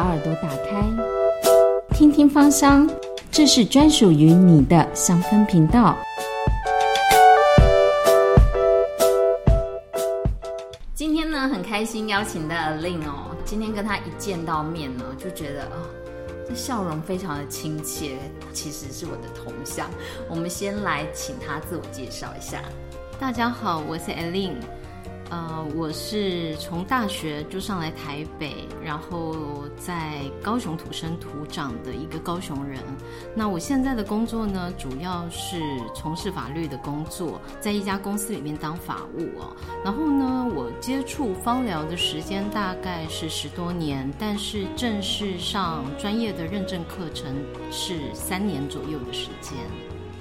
把耳朵打开，听听芳香，这是专属于你的香氛频道。今天呢，很开心邀请到 Lin 哦。今天跟他一见到面呢，就觉得哦，这笑容非常的亲切，其实是我的同乡。我们先来请他自我介绍一下。大家好，我是 Elin。呃，我是从大学就上来台北，然后在高雄土生土长的一个高雄人。那我现在的工作呢，主要是从事法律的工作，在一家公司里面当法务哦。然后呢，我接触芳疗的时间大概是十多年，但是正式上专业的认证课程是三年左右的时间。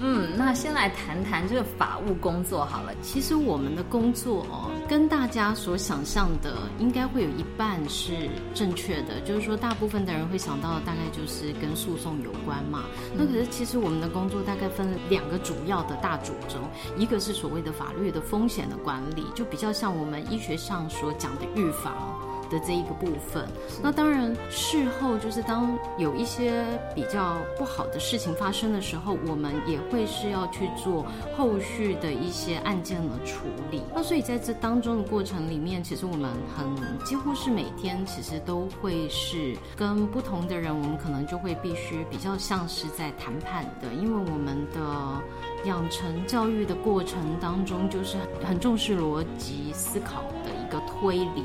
嗯，那先来谈谈这个法务工作好了。其实我们的工作哦，跟大家所想象的应该会有一半是正确的，就是说大部分的人会想到大概就是跟诉讼有关嘛。那可是其实我们的工作大概分两个主要的大主轴，一个是所谓的法律的风险的管理，就比较像我们医学上所讲的预防。的这一个部分，那当然事后就是当有一些比较不好的事情发生的时候，我们也会是要去做后续的一些案件的处理。那所以在这当中的过程里面，其实我们很几乎是每天其实都会是跟不同的人，我们可能就会必须比较像是在谈判的，因为我们的养成教育的过程当中，就是很重视逻辑思考的一个推理。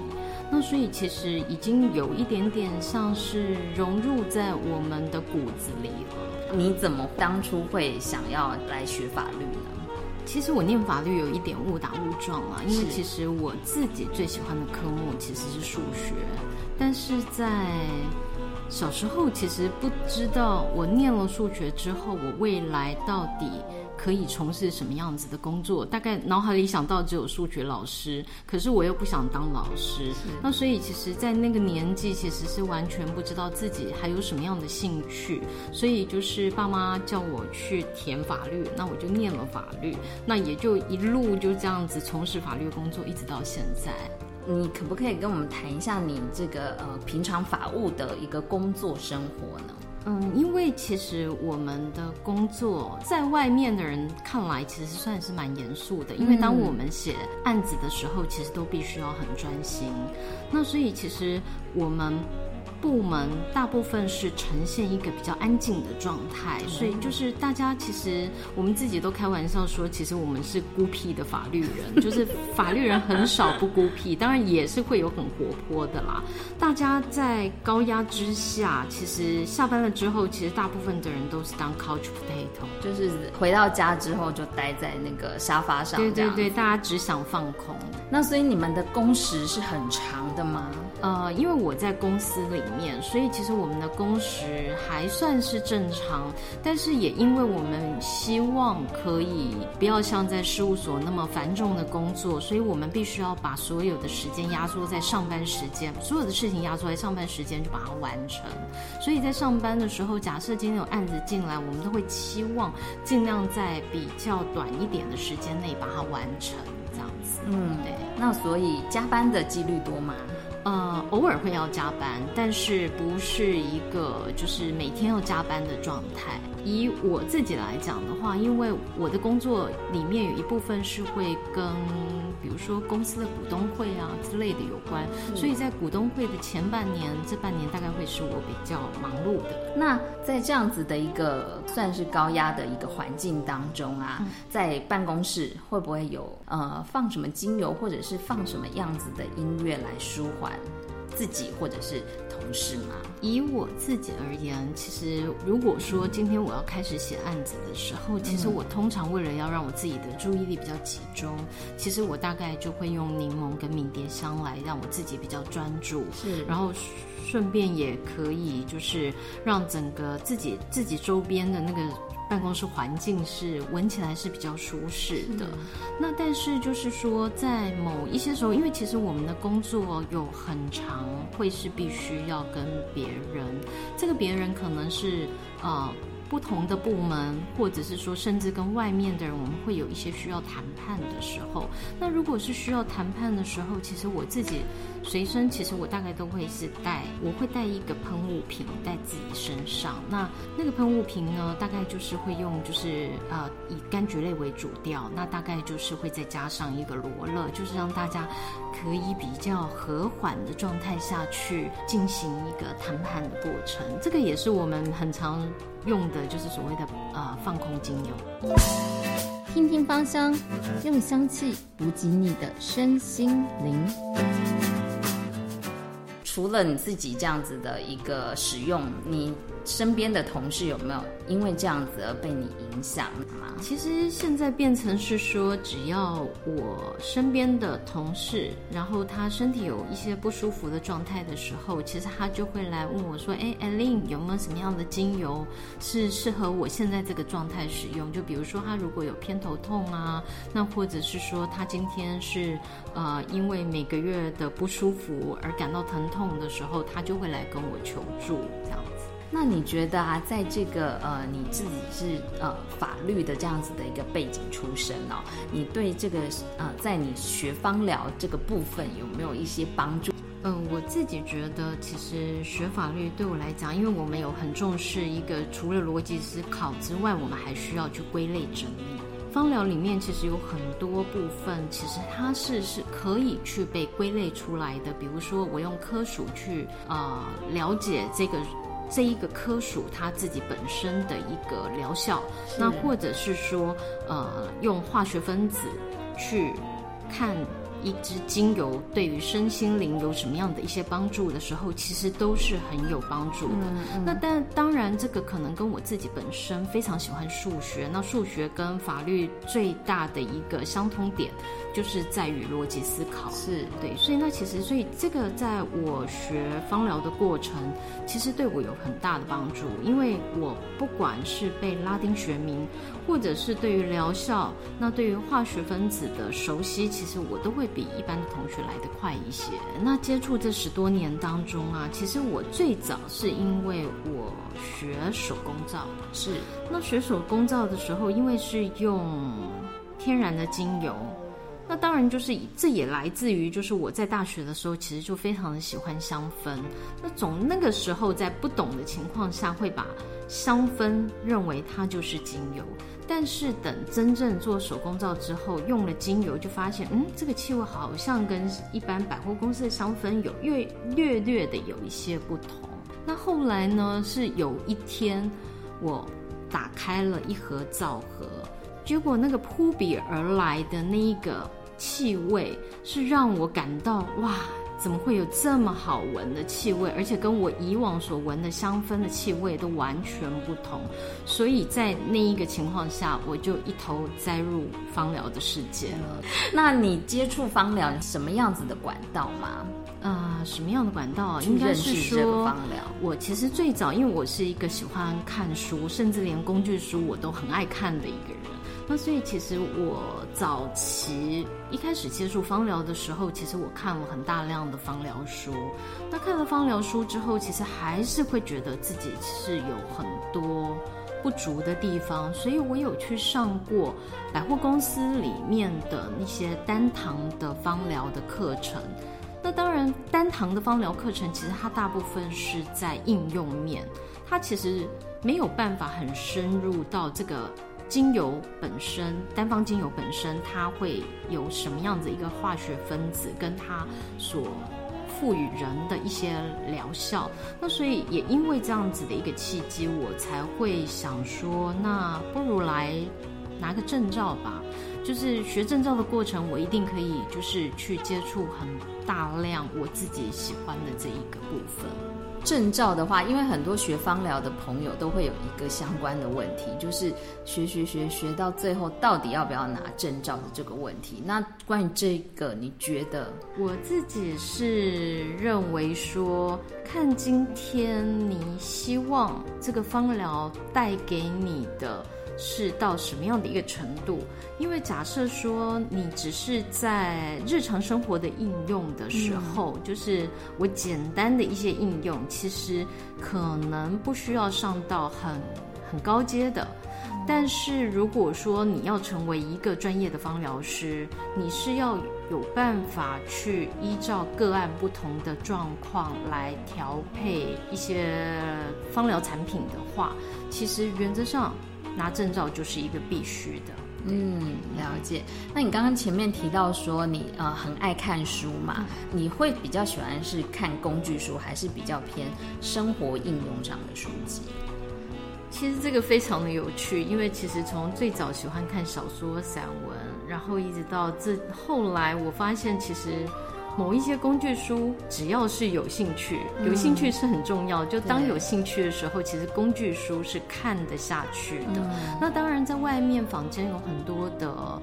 那所以其实已经有一点点像是融入在我们的骨子里了。你怎么当初会想要来学法律呢？其实我念法律有一点误打误撞啊，因为其实我自己最喜欢的科目其实是数学，但是在小时候其实不知道我念了数学之后，我未来到底。可以从事什么样子的工作？大概脑海里想到只有数学老师，可是我又不想当老师。那所以其实，在那个年纪，其实是完全不知道自己还有什么样的兴趣。所以就是爸妈叫我去填法律，那我就念了法律，那也就一路就这样子从事法律工作，一直到现在。你可不可以跟我们谈一下你这个呃平常法务的一个工作生活呢？嗯，因为其实我们的工作在外面的人看来，其实算是蛮严肃的。因为当我们写案子的时候，其实都必须要很专心。那所以其实我们。部门大部分是呈现一个比较安静的状态，所以就是大家其实我们自己都开玩笑说，其实我们是孤僻的法律人，就是法律人很少不孤僻，当然也是会有很活泼的啦。大家在高压之下，其实下班了之后，其实大部分的人都是当 couch potato，就是回到家之后就待在那个沙发上。对对对，大家只想放空。那所以你们的工时是很长的吗？呃，因为我在公司里面，所以其实我们的工时还算是正常。但是也因为我们希望可以不要像在事务所那么繁重的工作，所以我们必须要把所有的时间压缩在上班时间，所有的事情压缩在上班时间就把它完成。所以在上班的时候，假设今天有案子进来，我们都会期望尽量在比较短一点的时间内把它完成，这样子。嗯，对。那所以加班的几率多吗？呃，偶尔会要加班，但是不是一个就是每天要加班的状态。以我自己来讲的话，因为我的工作里面有一部分是会跟，比如说公司的股东会啊之类的有关，所以在股东会的前半年，这半年大概会是我比较忙碌的。那在这样子的一个算是高压的一个环境当中啊，在办公室会不会有呃放什么精油，或者是放什么样子的音乐来舒缓自己或者是同事吗？以我自己而言，其实如果说今天我要开始写案子的时候，其实我通常为了要让我自己的注意力比较集中，其实我大概就会用柠檬跟迷迭香来让我自己比较专注，是，然后顺便也可以就是让整个自己自己周边的那个。办公室环境是闻起来是比较舒适的，那但是就是说，在某一些时候，因为其实我们的工作有很长，会是必须要跟别人，这个别人可能是呃不同的部门，或者是说甚至跟外面的人，我们会有一些需要谈判的时候。那如果是需要谈判的时候，其实我自己随身，其实我大概都会是带，我会带一个喷雾瓶在自己身上。那那个喷雾瓶呢，大概就是会用，就是呃以柑橘类为主调，那大概就是会再加上一个罗勒，就是让大家可以比较和缓的状态下去进行一个谈判的过程。这个也是我们很常用的，就是所谓的呃放空精油。听听芳香，用香气补给你的身心灵。除了你自己这样子的一个使用，你。身边的同事有没有因为这样子而被你影响吗？其实现在变成是说，只要我身边的同事，然后他身体有一些不舒服的状态的时候，其实他就会来问我说：“哎，艾琳有没有什么样的精油是适合我现在这个状态使用？就比如说他如果有偏头痛啊，那或者是说他今天是呃因为每个月的不舒服而感到疼痛的时候，他就会来跟我求助这样。”那你觉得啊，在这个呃，你自己是呃法律的这样子的一个背景出身哦，你对这个呃，在你学芳疗这个部分有没有一些帮助？嗯，我自己觉得，其实学法律对我来讲，因为我们有很重视一个除了逻辑思考之外，我们还需要去归类整理。芳疗里面其实有很多部分，其实它是是可以去被归类出来的。比如说，我用科属去啊了解这个。这一个科属它自己本身的一个疗效，那或者是说，呃，用化学分子去看。一支精油对于身心灵有什么样的一些帮助的时候，其实都是很有帮助的。那但当然，这个可能跟我自己本身非常喜欢数学。那数学跟法律最大的一个相通点，就是在于逻辑思考。是对，所以那其实，所以这个在我学芳疗的过程，其实对我有很大的帮助。因为我不管是被拉丁学名，或者是对于疗效，那对于化学分子的熟悉，其实我都会。比一般的同学来得快一些。那接触这十多年当中啊，其实我最早是因为我学手工皂，是那学手工皂的时候，因为是用天然的精油，那当然就是这也来自于就是我在大学的时候，其实就非常的喜欢香氛。那总那个时候在不懂的情况下，会把香氛认为它就是精油。但是等真正做手工皂之后，用了精油就发现，嗯，这个气味好像跟一般百货公司的香氛有略略略的有一些不同。那后来呢，是有一天我打开了一盒皂盒，结果那个扑鼻而来的那一个气味，是让我感到哇。怎么会有这么好闻的气味？而且跟我以往所闻的香氛的气味都完全不同。所以在那一个情况下，我就一头栽入芳疗的世界了。那你接触芳疗什么样子的管道吗？啊，什么样的管道？应该是说，我其实最早，因为我是一个喜欢看书，甚至连工具书我都很爱看的一个人。那所以其实我早期一开始接触芳疗的时候，其实我看了很大量的芳疗书。那看了芳疗书之后，其实还是会觉得自己是有很多不足的地方，所以我有去上过百货公司里面的那些单堂的芳疗的课程。那当然，单堂的芳疗课程其实它大部分是在应用面，它其实没有办法很深入到这个。精油本身，单方精油本身，它会有什么样子一个化学分子，跟它所赋予人的一些疗效。那所以也因为这样子的一个契机，我才会想说，那不如来拿个证照吧。就是学证照的过程，我一定可以就是去接触很大量我自己喜欢的这一个部分。证照的话，因为很多学芳疗的朋友都会有一个相关的问题，就是学学学学到最后，到底要不要拿证照的这个问题。那关于这个，你觉得？我自己是认为说，看今天你希望这个芳疗带给你的。是到什么样的一个程度？因为假设说你只是在日常生活的应用的时候，就是我简单的一些应用，其实可能不需要上到很很高阶的。但是如果说你要成为一个专业的芳疗师，你是要有办法去依照个案不同的状况来调配一些芳疗产品的话，其实原则上拿证照就是一个必须的。嗯，了解。那你刚刚前面提到说你呃很爱看书嘛？你会比较喜欢是看工具书，还是比较偏生活应用上的书籍？其实这个非常的有趣，因为其实从最早喜欢看小说、散文，然后一直到这后来，我发现其实某一些工具书，只要是有兴趣，有兴趣是很重要。就当有兴趣的时候，其实工具书是看得下去的。那当然，在外面坊间有很多的。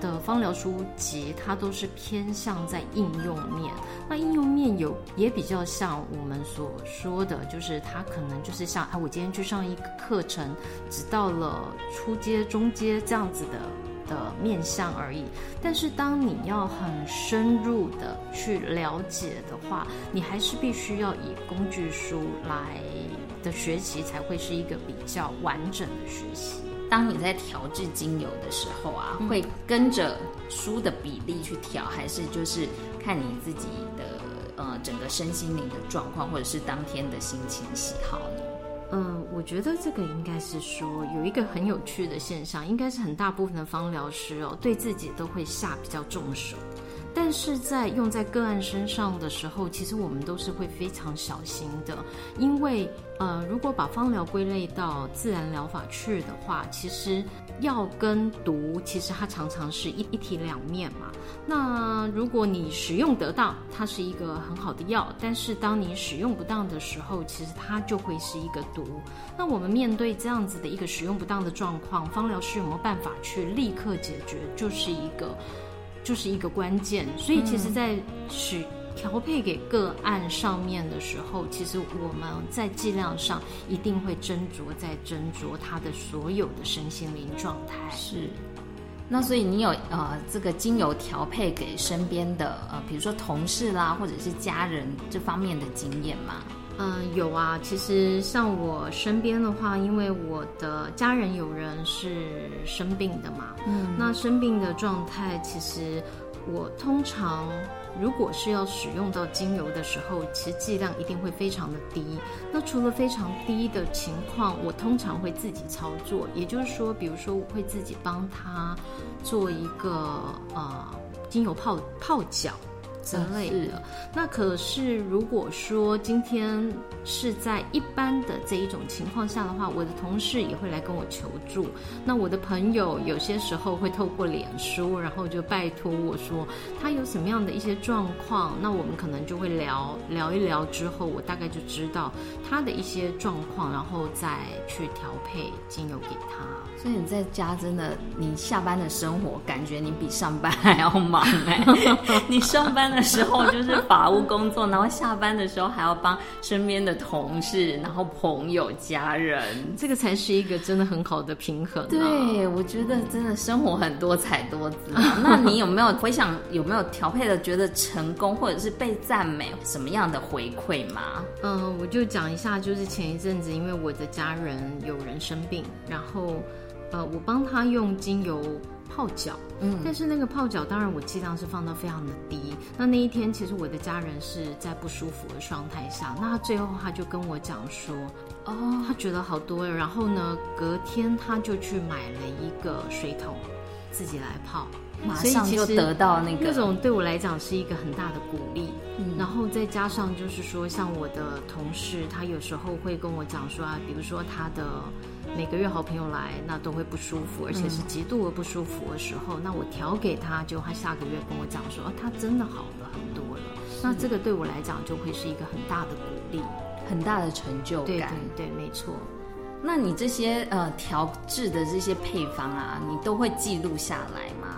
的芳疗书籍，它都是偏向在应用面。那应用面有也比较像我们所说的，就是它可能就是像啊，我今天去上一个课程，只到了初阶、中阶这样子的的面向而已。但是当你要很深入的去了解的话，你还是必须要以工具书来的学习，才会是一个比较完整的学习。当你在调制精油的时候啊，会跟着书的比例去调，还是就是看你自己的呃整个身心灵的状况，或者是当天的心情喜好呢？嗯，我觉得这个应该是说有一个很有趣的现象，应该是很大部分的芳疗师哦，对自己都会下比较重手。但是在用在个案身上的时候，其实我们都是会非常小心的，因为呃，如果把芳疗归类到自然疗法去的话，其实药跟毒其实它常常是一一体两面嘛。那如果你使用得当，它是一个很好的药；但是当你使用不当的时候，其实它就会是一个毒。那我们面对这样子的一个使用不当的状况，芳疗师有没有办法去立刻解决？就是一个。就是一个关键，所以其实，在取调配给个案上面的时候，其实我们在剂量上一定会斟酌，在斟酌他的所有的身心灵状态。是，那所以你有呃这个精油调配给身边的呃，比如说同事啦，或者是家人这方面的经验吗？嗯，有啊。其实像我身边的话，因为我的家人有人是生病的嘛，嗯，那生病的状态，其实我通常如果是要使用到精油的时候，其实剂量一定会非常的低。那除了非常低的情况，我通常会自己操作，也就是说，比如说我会自己帮他做一个呃精油泡泡脚。之类的，那可是如果说今天是在一般的这一种情况下的话，我的同事也会来跟我求助。那我的朋友有些时候会透过脸书，然后就拜托我说他有什么样的一些状况，那我们可能就会聊聊一聊之后，我大概就知道他的一些状况，然后再去调配精油给他。所以你在家真的，你下班的生活感觉你比上班还要忙哎，你上班。的时候就是法务工作，然后下班的时候还要帮身边的同事、然后朋友、家人，这个才是一个真的很好的平衡。对，我觉得真的生活很多彩多姿。那你有没有回想有没有调配的觉得成功，或者是被赞美什么样的回馈吗？嗯，我就讲一下，就是前一阵子因为我的家人有人生病，然后呃，我帮他用精油。泡脚，嗯，但是那个泡脚，当然我剂量是放到非常的低。那那一天，其实我的家人是在不舒服的状态下，那他最后他就跟我讲说，哦，他觉得好多了然后呢，隔天他就去买了一个水桶，自己来泡，马上就得到那个那种对我来讲是一个很大的鼓励。嗯，然后再加上就是说，像我的同事，他有时候会跟我讲说啊，比如说他的。每个月好朋友来，那都会不舒服，而且是极度的不舒服的时候，那我调给他，就他下个月跟我讲说，他真的好了很多了。那这个对我来讲就会是一个很大的鼓励，很大的成就感。对对对，没错。那你这些呃调制的这些配方啊，你都会记录下来吗？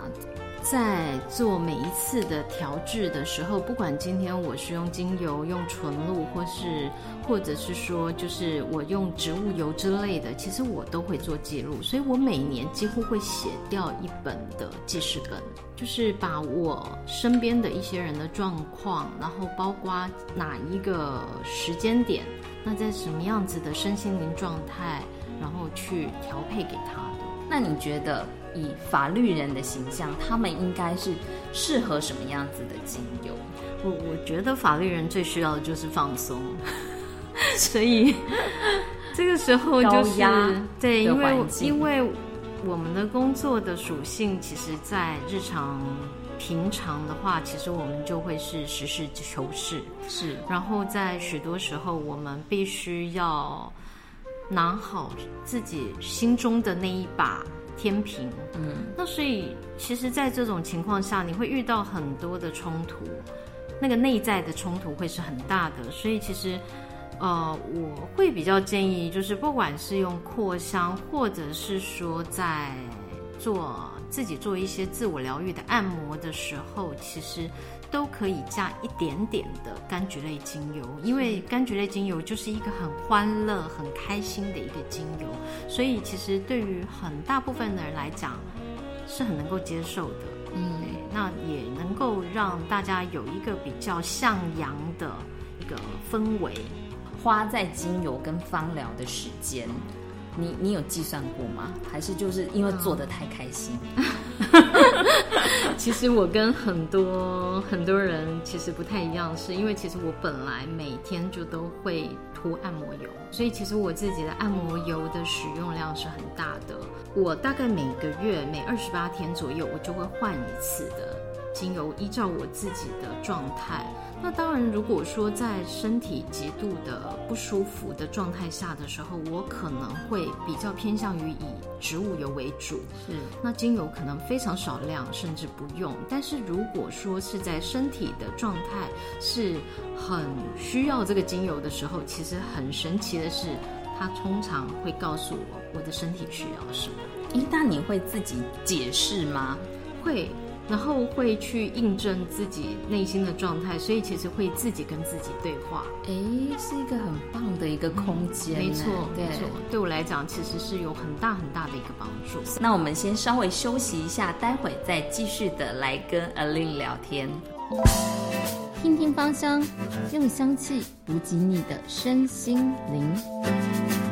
在做每一次的调制的时候，不管今天我是用精油、用纯露，或是或者是说就是我用植物油之类的，其实我都会做记录。所以我每年几乎会写掉一本的记事本，就是把我身边的一些人的状况，然后包括哪一个时间点，那在什么样子的身心灵状态。然后去调配给他的。那你觉得以法律人的形象，他们应该是适合什么样子的精油？我我觉得法律人最需要的就是放松，所以这个时候就是对，因为因为我们的工作的属性，其实，在日常平常的话，其实我们就会是实事求是，是。然后在许多时候，我们必须要拿好自己心中的那一把天平。嗯，那所以，其实，在这种情况下，你会遇到很多的冲突。那个内在的冲突会是很大的，所以其实，呃，我会比较建议，就是不管是用扩香，或者是说在做自己做一些自我疗愈的按摩的时候，其实都可以加一点点的柑橘类精油，因为柑橘类精油就是一个很欢乐、很开心的一个精油，所以其实对于很大部分的人来讲，是很能够接受的。嗯，那也能够让大家有一个比较向阳的一个氛围。花在精油跟芳疗的时间，你你有计算过吗？还是就是因为做的太开心？其实我跟很多很多人其实不太一样，是因为其实我本来每天就都会涂按摩油，所以其实我自己的按摩油的使用量是很大的。我大概每个月每二十八天左右，我就会换一次的精油，依照我自己的状态。那当然，如果说在身体极度的不舒服的状态下的时候，我可能会比较偏向于以植物油为主。是，那精油可能非常少量，甚至不用。但是如果说是在身体的状态是很需要这个精油的时候，其实很神奇的是，它通常会告诉我我的身体需要什么。一旦你会自己解释吗？会。然后会去印证自己内心的状态，所以其实会自己跟自己对话。哎，是一个很棒的一个空间。没错，没错，对我来讲其实是有很大很大的一个帮助。那我们先稍微休息一下，待会再继续的来跟 Alin 聊天，听听芳香，用香气补给你的身心灵。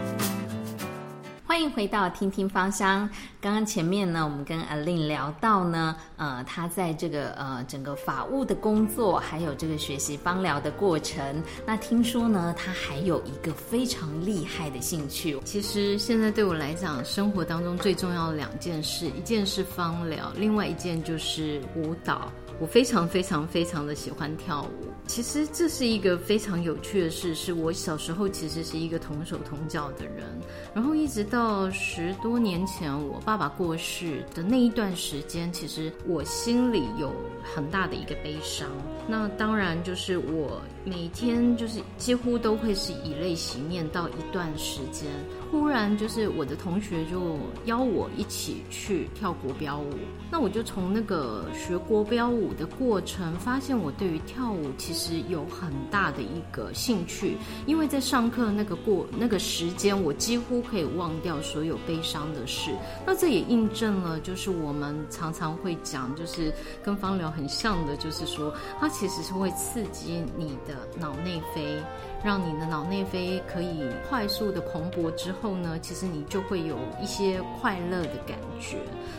欢迎回到听听芳香。刚刚前面呢，我们跟阿令聊到呢，呃，他在这个呃整个法务的工作，还有这个学习芳疗的过程。那听说呢，他还有一个非常厉害的兴趣。其实现在对我来讲，生活当中最重要的两件事，一件是芳疗，另外一件就是舞蹈。我非常非常非常的喜欢跳舞。其实这是一个非常有趣的事，是我小时候其实是一个同手同脚的人，然后一直到十多年前我爸爸过世的那一段时间，其实我心里有很大的一个悲伤。那当然就是我每天就是几乎都会是以泪洗面到一段时间。忽然就是我的同学就邀我一起去跳国标舞，那我就从那个学国标舞的过程，发现我对于跳舞其实有很大的一个兴趣，因为在上课那个过那个时间，我几乎可以忘掉所有悲伤的事。那这也印证了，就是我们常常会讲，就是跟芳疗很像的，就是说它其实是会刺激你的脑内啡。让你的脑内啡可以 快速的蓬勃之后后呢，其实你就会有一些快乐的感觉。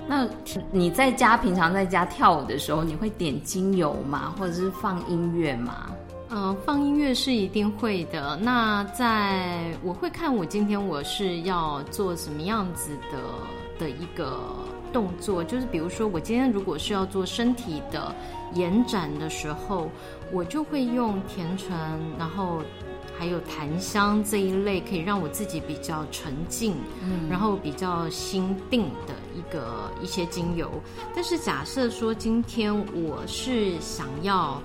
那你在家平常在家跳舞的时候，你会点精油吗？或者是放音乐吗？嗯，放音乐是一定会的。那在我会看我今天我是要做什么样子的的一个动作，就是比如说我今天如果是要做身体的延展的时候，我就会用甜橙，然后。还有檀香这一类可以让我自己比较沉静，嗯，然后比较心定的一个一些精油。但是假设说今天我是想要。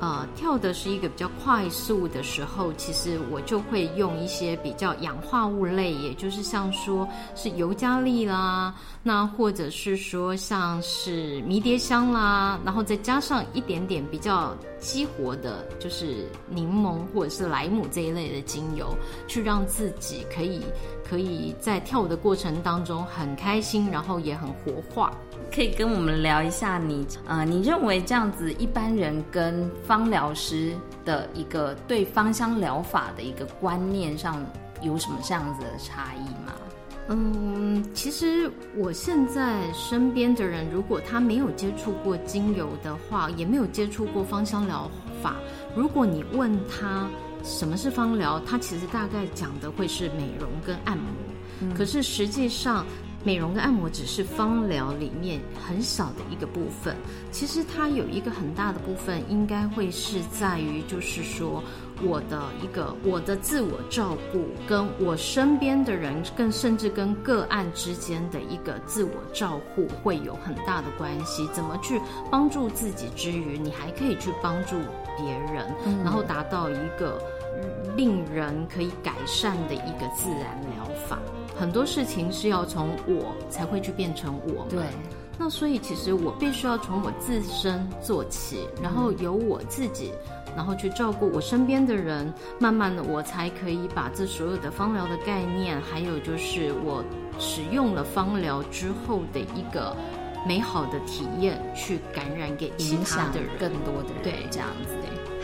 呃，跳的是一个比较快速的时候，其实我就会用一些比较氧化物类，也就是像说是尤加利啦，那或者是说像是迷迭香啦，然后再加上一点点比较激活的，就是柠檬或者是莱姆这一类的精油，去让自己可以可以在跳舞的过程当中很开心，然后也很活化。可以跟我们聊一下你呃，你认为这样子一般人跟芳疗师的一个对芳香疗法的一个观念上有什么这样子的差异吗？嗯，其实我现在身边的人，如果他没有接触过精油的话，也没有接触过芳香疗法，如果你问他什么是芳疗，他其实大概讲的会是美容跟按摩。可是实际上，美容跟按摩只是芳疗里面很小的一个部分。其实它有一个很大的部分，应该会是在于，就是说我的一个我的自我照顾，跟我身边的人，更甚至跟个案之间的一个自我照护，会有很大的关系。怎么去帮助自己之余，你还可以去帮助别人，然后达到一个令人可以改善的一个自然疗法。很多事情是要从我才会去变成我，对。那所以其实我必须要从我自身做起，然后由我自己，然后去照顾我身边的人，慢慢的我才可以把这所有的芳疗的概念，还有就是我使用了芳疗之后的一个美好的体验，去感染给其他的人，更多的人，对，这样子。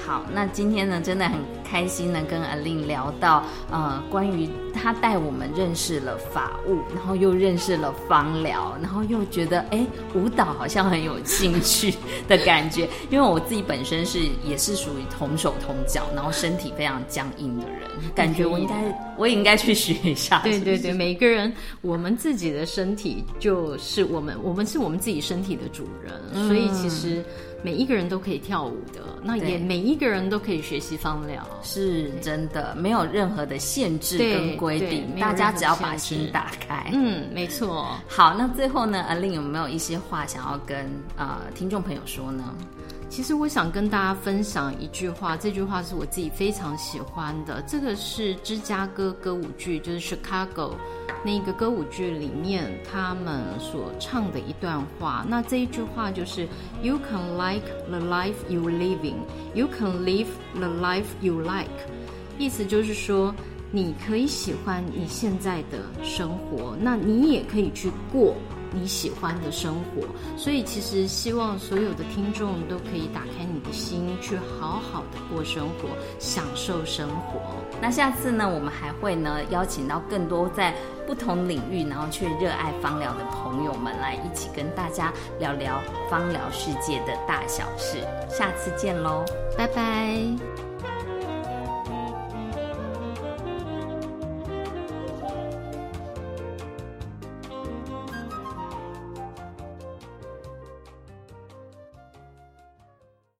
好，那今天呢，真的很开心呢，跟阿令聊到，呃，关于他带我们认识了法务，然后又认识了芳疗，然后又觉得，哎，舞蹈好像很有兴趣的感觉。因为我自己本身是也是属于同手同脚，然后身体非常僵硬的人，感觉我应该我也应该去学一下。对对对，每个人我们自己的身体就是我们，我们是我们自己身体的主人，所以其实。每一个人都可以跳舞的，那也每一个人都可以学习芳疗，是真的，没有任何的限制跟规定，大家只要把心打开。嗯，没错。好，那最后呢，阿令有没有一些话想要跟呃听众朋友说呢？其实我想跟大家分享一句话，这句话是我自己非常喜欢的。这个是芝加哥歌舞剧，就是 Chicago 那个歌舞剧里面他们所唱的一段话。那这一句话就是 “You can like the life you living, you can live the life you like”，意思就是说，你可以喜欢你现在的生活，那你也可以去过。你喜欢的生活，所以其实希望所有的听众都可以打开你的心，去好好的过生活，享受生活。那下次呢，我们还会呢邀请到更多在不同领域，然后却热爱芳疗的朋友们来一起跟大家聊聊芳疗世界的大小事。下次见喽，拜拜。